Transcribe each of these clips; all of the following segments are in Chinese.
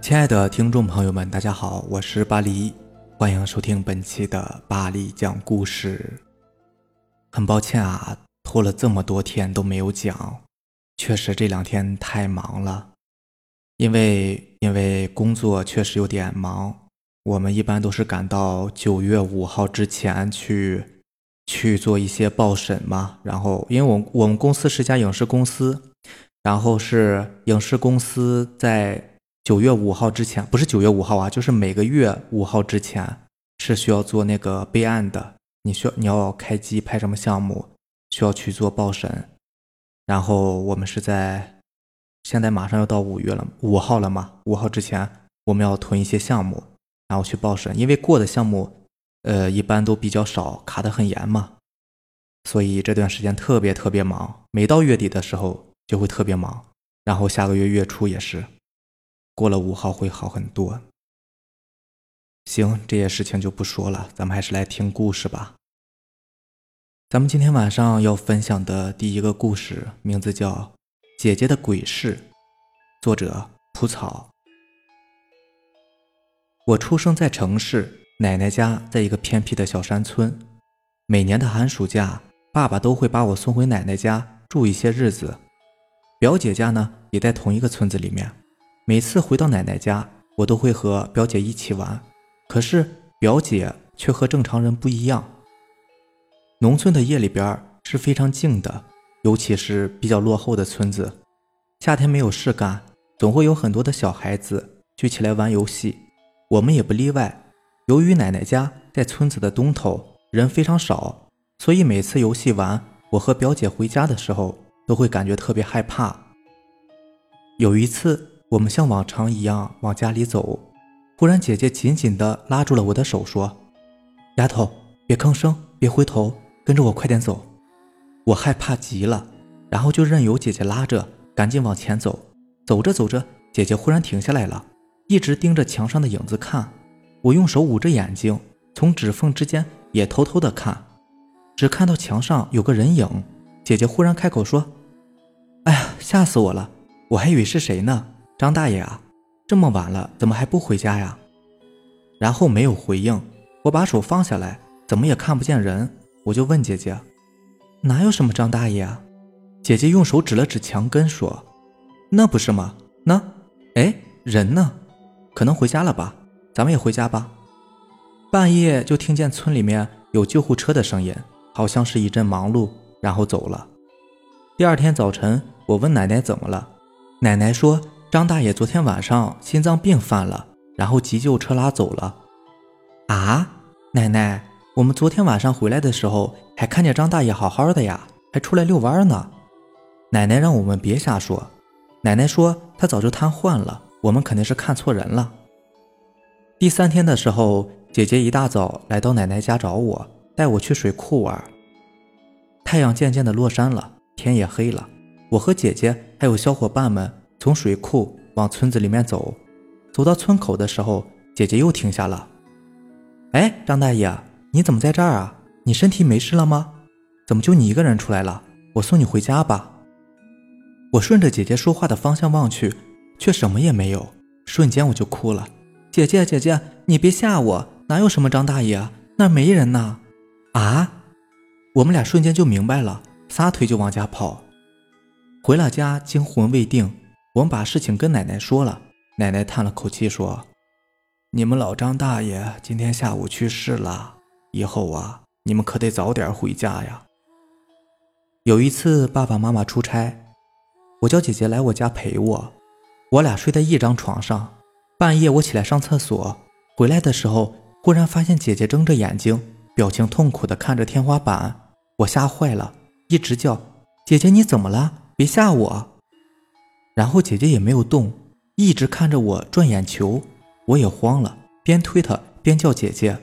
亲爱的听众朋友们，大家好，我是巴黎，欢迎收听本期的巴黎讲故事。很抱歉啊，拖了这么多天都没有讲，确实这两天太忙了，因为因为工作确实有点忙，我们一般都是赶到九月五号之前去去做一些报审嘛，然后因为我我们公司是家影视公司，然后是影视公司在。九月五号之前不是九月五号啊，就是每个月五号之前是需要做那个备案的。你需要你要开机拍什么项目，需要去做报审。然后我们是在现在马上要到五月了，五号了嘛？五号之前我们要囤一些项目，然后去报审。因为过的项目，呃，一般都比较少，卡得很严嘛。所以这段时间特别特别忙，每到月底的时候就会特别忙。然后下个月月初也是。过了五号会好很多。行，这些事情就不说了，咱们还是来听故事吧。咱们今天晚上要分享的第一个故事，名字叫《姐姐的鬼事》，作者蒲草。我出生在城市，奶奶家在一个偏僻的小山村。每年的寒暑假，爸爸都会把我送回奶奶家住一些日子。表姐家呢，也在同一个村子里面。每次回到奶奶家，我都会和表姐一起玩。可是表姐却和正常人不一样。农村的夜里边是非常静的，尤其是比较落后的村子。夏天没有事干，总会有很多的小孩子聚起来玩游戏，我们也不例外。由于奶奶家在村子的东头，人非常少，所以每次游戏完，我和表姐回家的时候都会感觉特别害怕。有一次。我们像往常一样往家里走，忽然姐姐紧紧地拉住了我的手，说：“丫头，别吭声，别回头，跟着我快点走。”我害怕极了，然后就任由姐姐拉着，赶紧往前走。走着走着，姐姐忽然停下来了，一直盯着墙上的影子看。我用手捂着眼睛，从指缝之间也偷偷地看，只看到墙上有个人影。姐姐忽然开口说：“哎呀，吓死我了，我还以为是谁呢。”张大爷啊，这么晚了，怎么还不回家呀？然后没有回应，我把手放下来，怎么也看不见人，我就问姐姐：“哪有什么张大爷啊？”姐姐用手指了指墙根，说：“那不是吗？那，哎，人呢？可能回家了吧？咱们也回家吧。”半夜就听见村里面有救护车的声音，好像是一阵忙碌，然后走了。第二天早晨，我问奶奶怎么了，奶奶说。张大爷昨天晚上心脏病犯了，然后急救车拉走了。啊，奶奶，我们昨天晚上回来的时候还看见张大爷好好的呀，还出来遛弯呢。奶奶让我们别瞎说。奶奶说他早就瘫痪了，我们肯定是看错人了。第三天的时候，姐姐一大早来到奶奶家找我，带我去水库玩。太阳渐渐的落山了，天也黑了。我和姐姐还有小伙伴们。从水库往村子里面走，走到村口的时候，姐姐又停下了。哎，张大爷，你怎么在这儿啊？你身体没事了吗？怎么就你一个人出来了？我送你回家吧。我顺着姐姐说话的方向望去，却什么也没有。瞬间我就哭了。姐姐，姐姐，你别吓我，哪有什么张大爷？那没人呢。啊！我们俩瞬间就明白了，撒腿就往家跑。回了家，惊魂未定。我们把事情跟奶奶说了，奶奶叹了口气说：“你们老张大爷今天下午去世了，以后啊，你们可得早点回家呀。”有一次爸爸妈妈出差，我叫姐姐来我家陪我，我俩睡在一张床上。半夜我起来上厕所，回来的时候忽然发现姐姐睁着眼睛，表情痛苦地看着天花板，我吓坏了，一直叫：“姐姐你怎么了？别吓我！”然后姐姐也没有动，一直看着我转眼球，我也慌了，边推她边叫姐姐。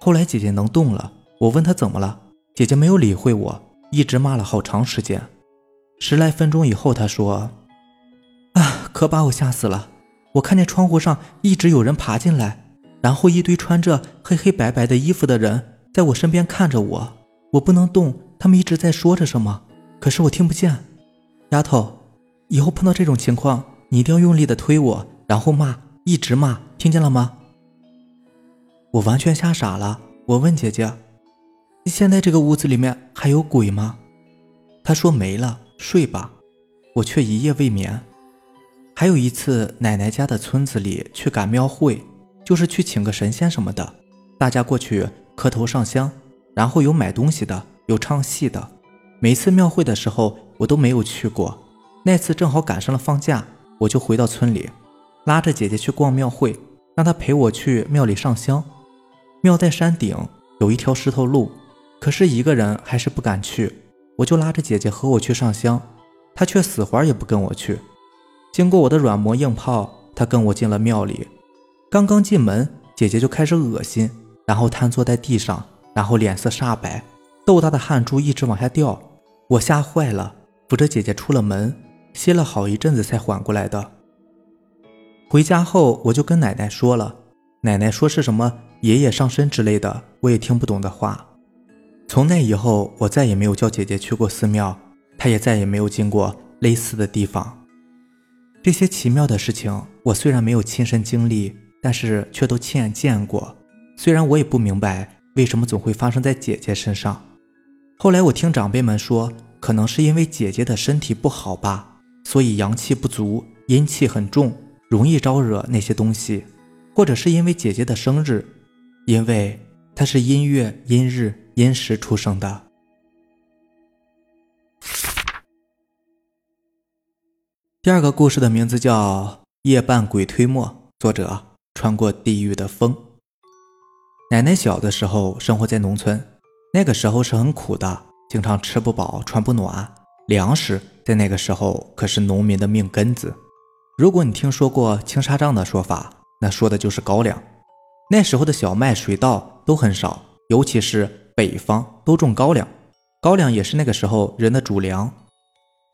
后来姐姐能动了，我问她怎么了，姐姐没有理会我，一直骂了好长时间。十来分钟以后，她说：“啊，可把我吓死了！我看见窗户上一直有人爬进来，然后一堆穿着黑黑白白的衣服的人在我身边看着我，我不能动，他们一直在说着什么，可是我听不见。丫头。”以后碰到这种情况，你一定要用力的推我，然后骂一直骂，听见了吗？我完全吓傻了。我问姐姐：“现在这个屋子里面还有鬼吗？”她说：“没了，睡吧。”我却一夜未眠。还有一次，奶奶家的村子里去赶庙会，就是去请个神仙什么的，大家过去磕头上香，然后有买东西的，有唱戏的。每次庙会的时候，我都没有去过。那次正好赶上了放假，我就回到村里，拉着姐姐去逛庙会，让她陪我去庙里上香。庙在山顶，有一条石头路，可是一个人还是不敢去，我就拉着姐姐和我去上香，她却死活也不跟我去。经过我的软磨硬泡，他跟我进了庙里。刚刚进门，姐姐就开始恶心，然后瘫坐在地上，然后脸色煞白，豆大的汗珠一直往下掉。我吓坏了，扶着姐姐出了门，歇了好一阵子才缓过来的。回家后，我就跟奶奶说了，奶奶说是什么爷爷上身之类的，我也听不懂的话。从那以后，我再也没有叫姐姐去过寺庙，她也再也没有进过类似的地方。这些奇妙的事情，我虽然没有亲身经历，但是却都亲眼见过。虽然我也不明白为什么总会发生在姐姐身上。后来我听长辈们说，可能是因为姐姐的身体不好吧，所以阳气不足，阴气很重，容易招惹那些东西；或者是因为姐姐的生日，因为她是阴月、阴日、阴时出生的。第二个故事的名字叫《夜半鬼推磨》，作者穿过地狱的风。奶奶小的时候生活在农村，那个时候是很苦的，经常吃不饱穿不暖，粮食在那个时候可是农民的命根子。如果你听说过青纱帐的说法，那说的就是高粱。那时候的小麦、水稻都很少，尤其是北方都种高粱，高粱也是那个时候人的主粮。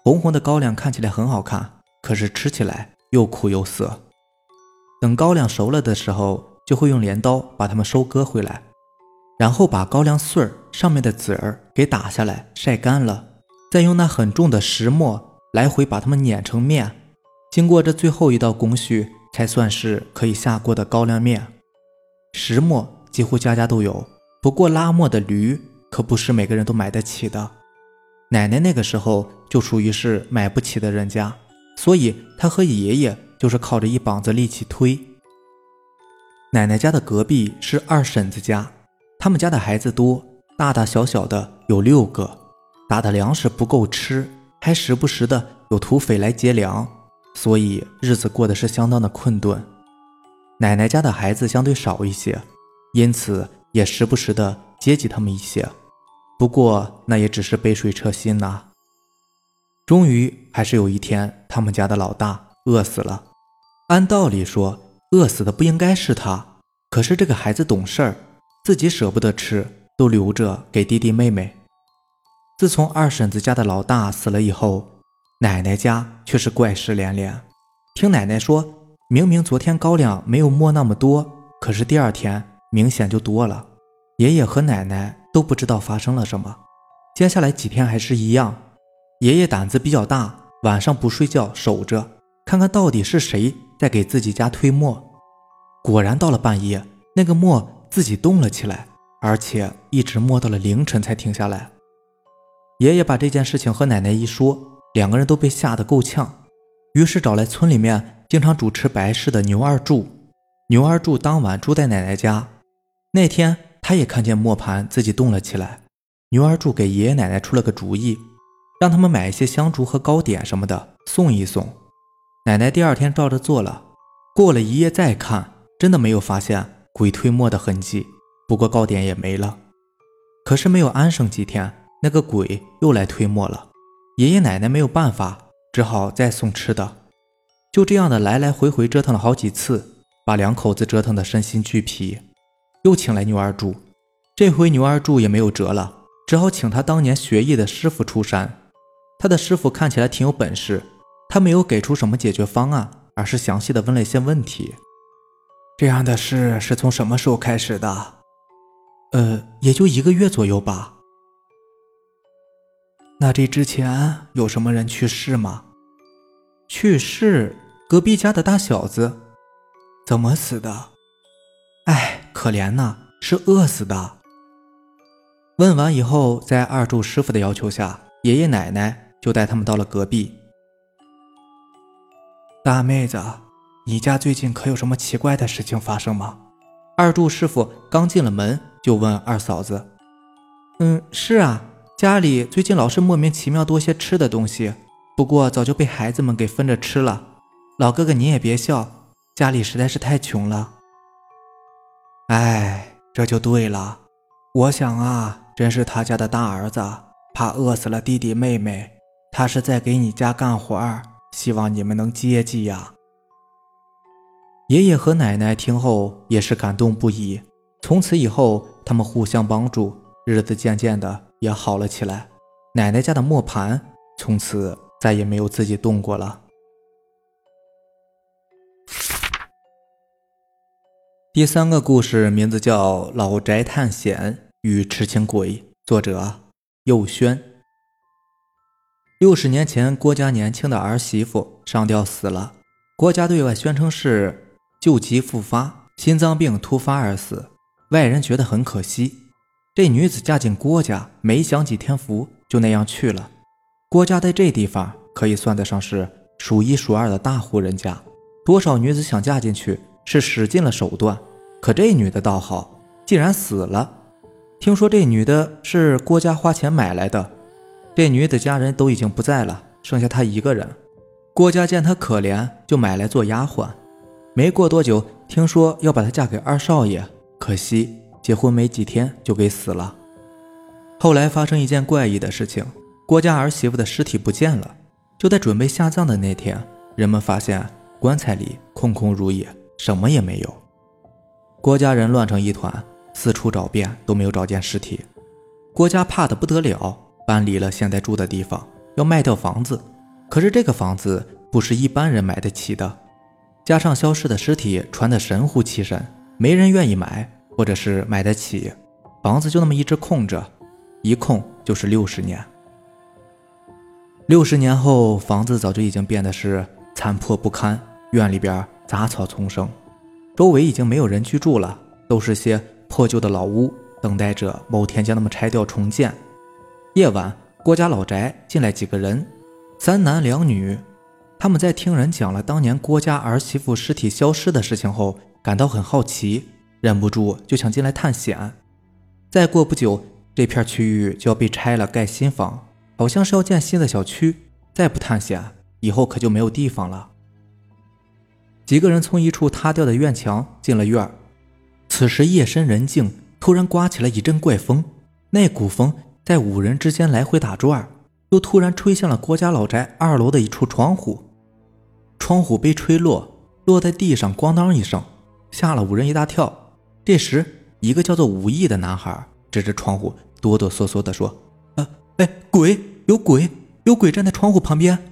红红的高粱看起来很好看。可是吃起来又苦又涩。等高粱熟了的时候，就会用镰刀把它们收割回来，然后把高粱穗儿上面的籽儿给打下来晒干了，再用那很重的石磨来回把它们碾成面。经过这最后一道工序，才算是可以下锅的高粱面。石磨几乎家家都有，不过拉磨的驴可不是每个人都买得起的。奶奶那个时候就属于是买不起的人家。所以，她和爷爷就是靠着一膀子力气推。奶奶家的隔壁是二婶子家，他们家的孩子多，大大小小的有六个，打的粮食不够吃，还时不时的有土匪来劫粮，所以日子过得是相当的困顿。奶奶家的孩子相对少一些，因此也时不时的接济他们一些，不过那也只是杯水车薪呐。终于还是有一天，他们家的老大饿死了。按道理说，饿死的不应该是他，可是这个孩子懂事儿，自己舍不得吃，都留着给弟弟妹妹。自从二婶子家的老大死了以后，奶奶家却是怪事连连。听奶奶说，明明昨天高粱没有磨那么多，可是第二天明显就多了。爷爷和奶奶都不知道发生了什么，接下来几天还是一样。爷爷胆子比较大，晚上不睡觉守着，看看到底是谁在给自己家推磨。果然到了半夜，那个磨自己动了起来，而且一直磨到了凌晨才停下来。爷爷把这件事情和奶奶一说，两个人都被吓得够呛，于是找来村里面经常主持白事的牛二柱。牛二柱当晚住在奶奶家，那天他也看见磨盘自己动了起来。牛二柱给爷爷奶奶出了个主意。让他们买一些香烛和糕点什么的送一送。奶奶第二天照着做了，过了一夜再看，真的没有发现鬼推磨的痕迹。不过糕点也没了。可是没有安生几天，那个鬼又来推磨了。爷爷奶奶没有办法，只好再送吃的。就这样的来来回回折腾了好几次，把两口子折腾的身心俱疲。又请来牛二柱，这回牛二柱也没有辙了，只好请他当年学艺的师傅出山。他的师傅看起来挺有本事，他没有给出什么解决方案，而是详细的问了一些问题。这样的事是从什么时候开始的？呃，也就一个月左右吧。那这之前有什么人去世吗？去世，隔壁家的大小子。怎么死的？哎，可怜呐，是饿死的。问完以后，在二柱师傅的要求下，爷爷奶奶就带他们到了隔壁。大妹子，你家最近可有什么奇怪的事情发生吗？二柱师傅刚进了门，就问二嫂子：“嗯，是啊，家里最近老是莫名其妙多些吃的东西，不过早就被孩子们给分着吃了。老哥哥你也别笑。”家里实在是太穷了，哎，这就对了。我想啊，真是他家的大儿子怕饿死了弟弟妹妹，他是在给你家干活儿，希望你们能接济呀。爷爷和奶奶听后也是感动不已，从此以后他们互相帮助，日子渐渐的也好了起来。奶奶家的磨盘从此再也没有自己动过了。第三个故事名字叫《老宅探险与痴情鬼》，作者右轩。六十年前，郭家年轻的儿媳妇上吊死了，郭家对外宣称是旧疾复发，心脏病突发而死，外人觉得很可惜。这女子嫁进郭家，没享几天福，就那样去了。郭家在这地方可以算得上是数一数二的大户人家，多少女子想嫁进去。是使尽了手段，可这女的倒好，竟然死了。听说这女的是郭家花钱买来的，这女的家人都已经不在了，剩下她一个人。郭家见她可怜，就买来做丫鬟。没过多久，听说要把她嫁给二少爷，可惜结婚没几天就给死了。后来发生一件怪异的事情，郭家儿媳妇的尸体不见了。就在准备下葬的那天，人们发现棺材里空空如也。什么也没有，郭家人乱成一团，四处找遍都没有找见尸体。郭家怕得不得了，搬离了现在住的地方，要卖掉房子。可是这个房子不是一般人买得起的，加上消失的尸体传得神乎其神，没人愿意买，或者是买得起。房子就那么一直空着，一空就是六十年。六十年后，房子早就已经变得是残破不堪，院里边。杂草丛生，周围已经没有人居住了，都是些破旧的老屋，等待着某天将它们拆掉重建。夜晚，郭家老宅进来几个人，三男两女。他们在听人讲了当年郭家儿媳妇尸体消失的事情后，感到很好奇，忍不住就想进来探险。再过不久，这片区域就要被拆了，盖新房，好像是要建新的小区。再不探险，以后可就没有地方了。几个人从一处塌掉的院墙进了院儿。此时夜深人静，突然刮起了一阵怪风。那股风在五人之间来回打转，又突然吹向了郭家老宅二楼的一处窗户。窗户被吹落，落在地上，咣当一声，吓了五人一大跳。这时，一个叫做武艺的男孩指着窗户，哆哆嗦嗦地说：“啊，哎，鬼！有鬼！有鬼站在窗户旁边。”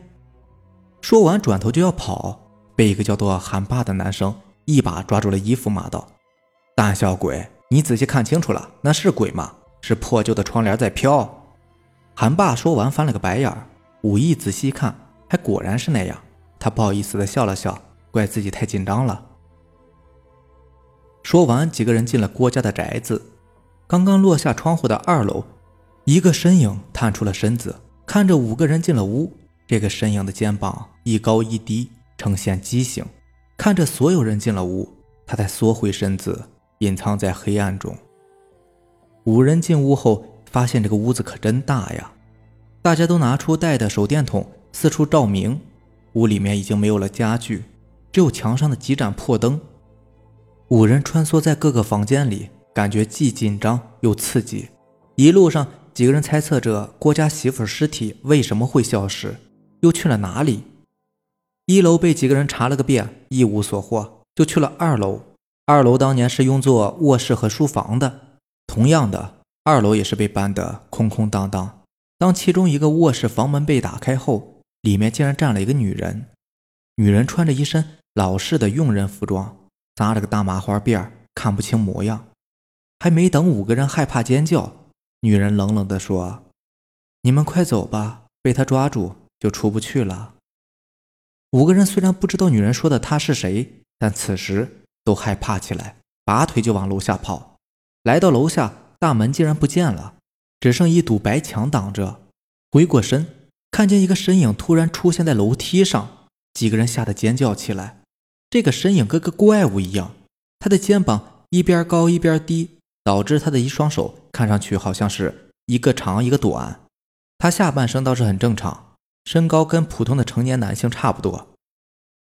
说完，转头就要跑。被一个叫做韩爸的男生一把抓住了衣服，骂道：“胆小鬼，你仔细看清楚了，那是鬼吗？是破旧的窗帘在飘。”韩爸说完翻了个白眼。武艺仔细一看，还果然是那样。他不好意思的笑了笑，怪自己太紧张了。说完，几个人进了郭家的宅子。刚刚落下窗户的二楼，一个身影探出了身子，看着五个人进了屋。这个身影的肩膀一高一低。呈现畸形，看着所有人进了屋，他才缩回身子，隐藏在黑暗中。五人进屋后，发现这个屋子可真大呀！大家都拿出带的手电筒，四处照明。屋里面已经没有了家具，只有墙上的几盏破灯。五人穿梭在各个房间里，感觉既紧张又刺激。一路上，几个人猜测着郭家媳妇尸体为什么会消失，又去了哪里。一楼被几个人查了个遍，一无所获，就去了二楼。二楼当年是用作卧室和书房的，同样的，二楼也是被搬得空空荡荡。当其中一个卧室房门被打开后，里面竟然站了一个女人。女人穿着一身老式的佣人服装，扎着个大麻花辫儿看不清模样。还没等五个人害怕尖叫，女人冷冷地说：“你们快走吧，被他抓住就出不去了。”五个人虽然不知道女人说的他是谁，但此时都害怕起来，拔腿就往楼下跑。来到楼下，大门竟然不见了，只剩一堵白墙挡着。回过身，看见一个身影突然出现在楼梯上，几个人吓得尖叫起来。这个身影跟个怪物一样，他的肩膀一边高一边低，导致他的一双手看上去好像是一个长一个短。他下半身倒是很正常，身高跟普通的成年男性差不多。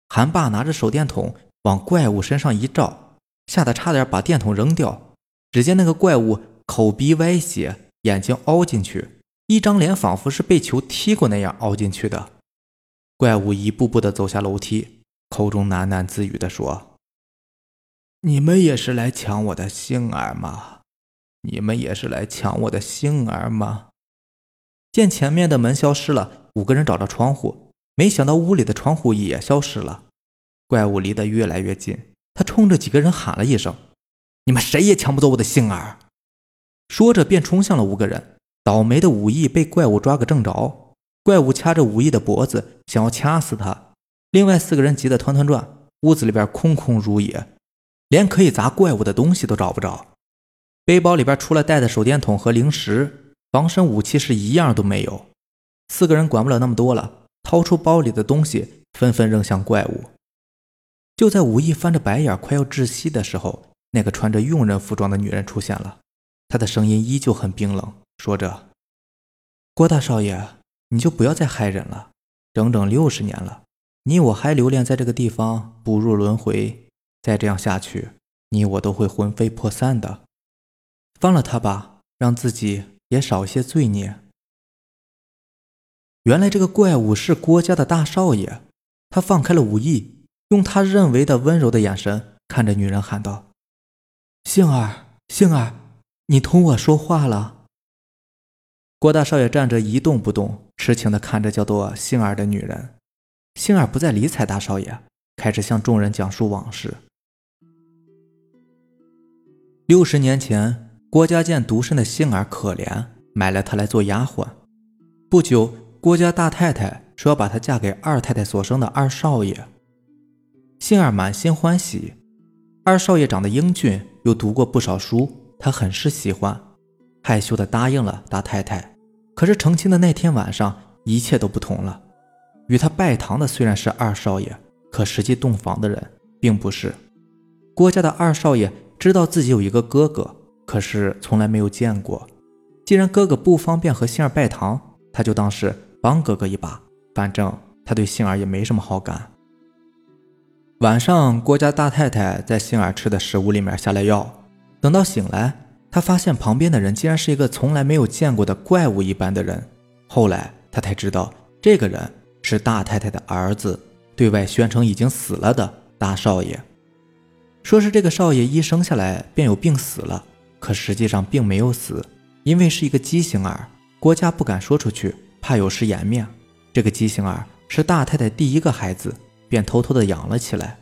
韩爸拿着手电筒往怪物身上一照，吓得差点把电筒扔掉。只见那个怪物口鼻歪斜，眼睛凹进去，一张脸仿佛是被球踢过那样凹进去的。怪物一步步的走下楼梯，口中喃喃自语的说：“你们也是来抢我的杏儿吗？你们也是来抢我的杏儿吗？”见前面的门消失了，五个人找着窗户，没想到屋里的窗户也消失了。怪物离得越来越近，他冲着几个人喊了一声。你们谁也抢不走我的杏儿！说着便冲向了五个人。倒霉的武艺被怪物抓个正着，怪物掐着武艺的脖子，想要掐死他。另外四个人急得团团转，屋子里边空空如也，连可以砸怪物的东西都找不着。背包里边除了带的手电筒和零食，防身武器是一样都没有。四个人管不了那么多了，掏出包里的东西，纷纷扔向怪物。就在武艺翻着白眼，快要窒息的时候。那个穿着佣人服装的女人出现了，她的声音依旧很冰冷，说着：“郭大少爷，你就不要再害人了。整整六十年了，你我还留恋在这个地方，不入轮回。再这样下去，你我都会魂飞魄散的。放了他吧，让自己也少些罪孽。”原来这个怪物是郭家的大少爷，他放开了武艺，用他认为的温柔的眼神看着女人，喊道。杏儿，杏儿，你同我说话了。郭大少爷站着一动不动，痴情的看着叫做杏儿的女人。杏儿不再理睬大少爷，开始向众人讲述往事。六十年前，郭家见独身的杏儿可怜，买了她来做丫鬟。不久，郭家大太太说要把她嫁给二太太所生的二少爷。杏儿满心欢喜。二少爷长得英俊，又读过不少书，她很是喜欢，害羞的答应了大太太。可是成亲的那天晚上，一切都不同了。与他拜堂的虽然是二少爷，可实际洞房的人并不是。郭家的二少爷知道自己有一个哥哥，可是从来没有见过。既然哥哥不方便和杏儿拜堂，他就当是帮哥哥一把。反正他对杏儿也没什么好感。晚上，郭家大太太在杏儿吃的食物里面下了药。等到醒来，她发现旁边的人竟然是一个从来没有见过的怪物一般的人。后来，她才知道这个人是大太太的儿子，对外宣称已经死了的大少爷。说是这个少爷一生下来便有病死了，可实际上并没有死，因为是一个畸形儿。郭家不敢说出去，怕有失颜面。这个畸形儿是大太太第一个孩子。便偷偷的养了起来。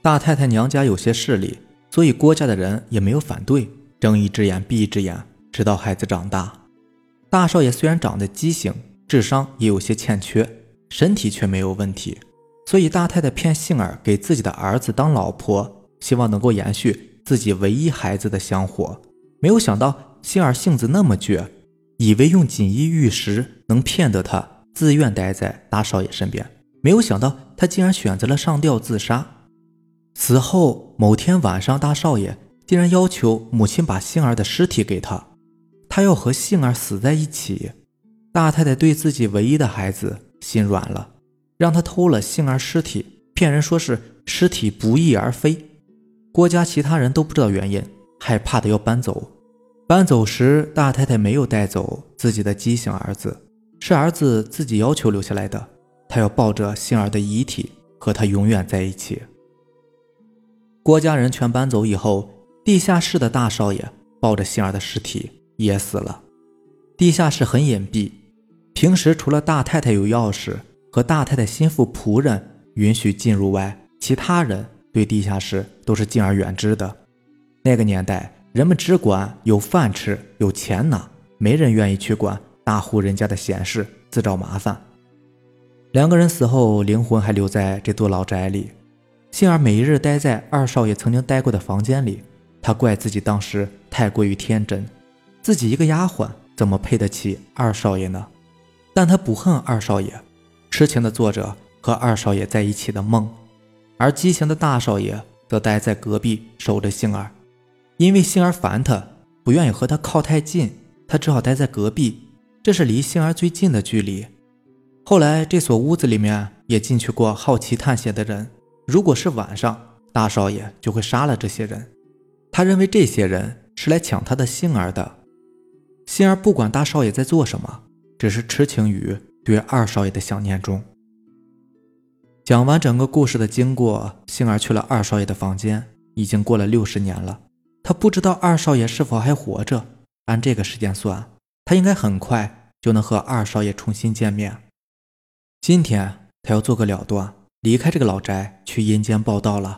大太太娘家有些势力，所以郭家的人也没有反对，睁一只眼闭一只眼，直到孩子长大。大少爷虽然长得畸形，智商也有些欠缺，身体却没有问题，所以大太太骗杏儿给自己的儿子当老婆，希望能够延续自己唯一孩子的香火。没有想到杏儿性子那么倔，以为用锦衣玉食能骗得他自愿待在大少爷身边。没有想到，他竟然选择了上吊自杀。死后某天晚上，大少爷竟然要求母亲把杏儿的尸体给他，他要和杏儿死在一起。大太太对自己唯一的孩子心软了，让他偷了杏儿尸体，骗人说是尸体不翼而飞。郭家其他人都不知道原因，害怕的要搬走。搬走时，大太太没有带走自己的畸形儿子，是儿子自己要求留下来的。他要抱着杏儿的遗体和他永远在一起。郭家人全搬走以后，地下室的大少爷抱着杏儿的尸体也死了。地下室很隐蔽，平时除了大太太有钥匙和大太太心腹仆人允许进入外，其他人对地下室都是敬而远之的。那个年代，人们只管有饭吃、有钱拿，没人愿意去管大户人家的闲事，自找麻烦。两个人死后，灵魂还留在这座老宅里。杏儿每一日待在二少爷曾经待过的房间里，她怪自己当时太过于天真，自己一个丫鬟怎么配得起二少爷呢？但他不恨二少爷，痴情的做着和二少爷在一起的梦，而畸形的大少爷则待在隔壁守着杏儿，因为杏儿烦他，不愿意和他靠太近，他只好待在隔壁，这是离杏儿最近的距离。后来这所屋子里面也进去过好奇探险的人，如果是晚上，大少爷就会杀了这些人，他认为这些人是来抢他的杏儿的。杏儿不管大少爷在做什么。只是痴情于对二少爷的想念中。讲完整个故事的经过，杏儿去了二少爷的房间。已经过了六十年了，他不知道二少爷是否还活着。按这个时间算，他应该很快就能和二少爷重新见面。今天他要做个了断，离开这个老宅，去阴间报道了。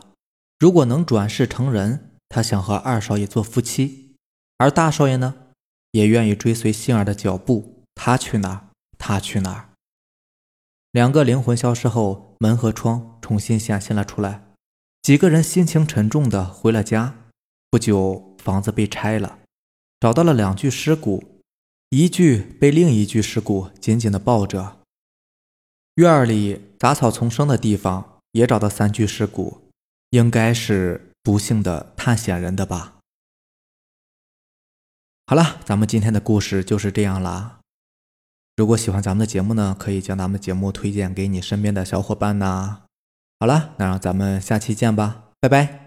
如果能转世成人，他想和二少爷做夫妻。而大少爷呢，也愿意追随杏儿的脚步。他去哪儿？他去哪儿？两个灵魂消失后，门和窗重新显现了出来。几个人心情沉重的回了家。不久，房子被拆了，找到了两具尸骨，一具被另一具尸骨紧紧的抱着。院里杂草丛生的地方也找到三具尸骨，应该是不幸的探险人的吧。好了，咱们今天的故事就是这样啦。如果喜欢咱们的节目呢，可以将咱们节目推荐给你身边的小伙伴呐。好了，那让咱们下期见吧，拜拜。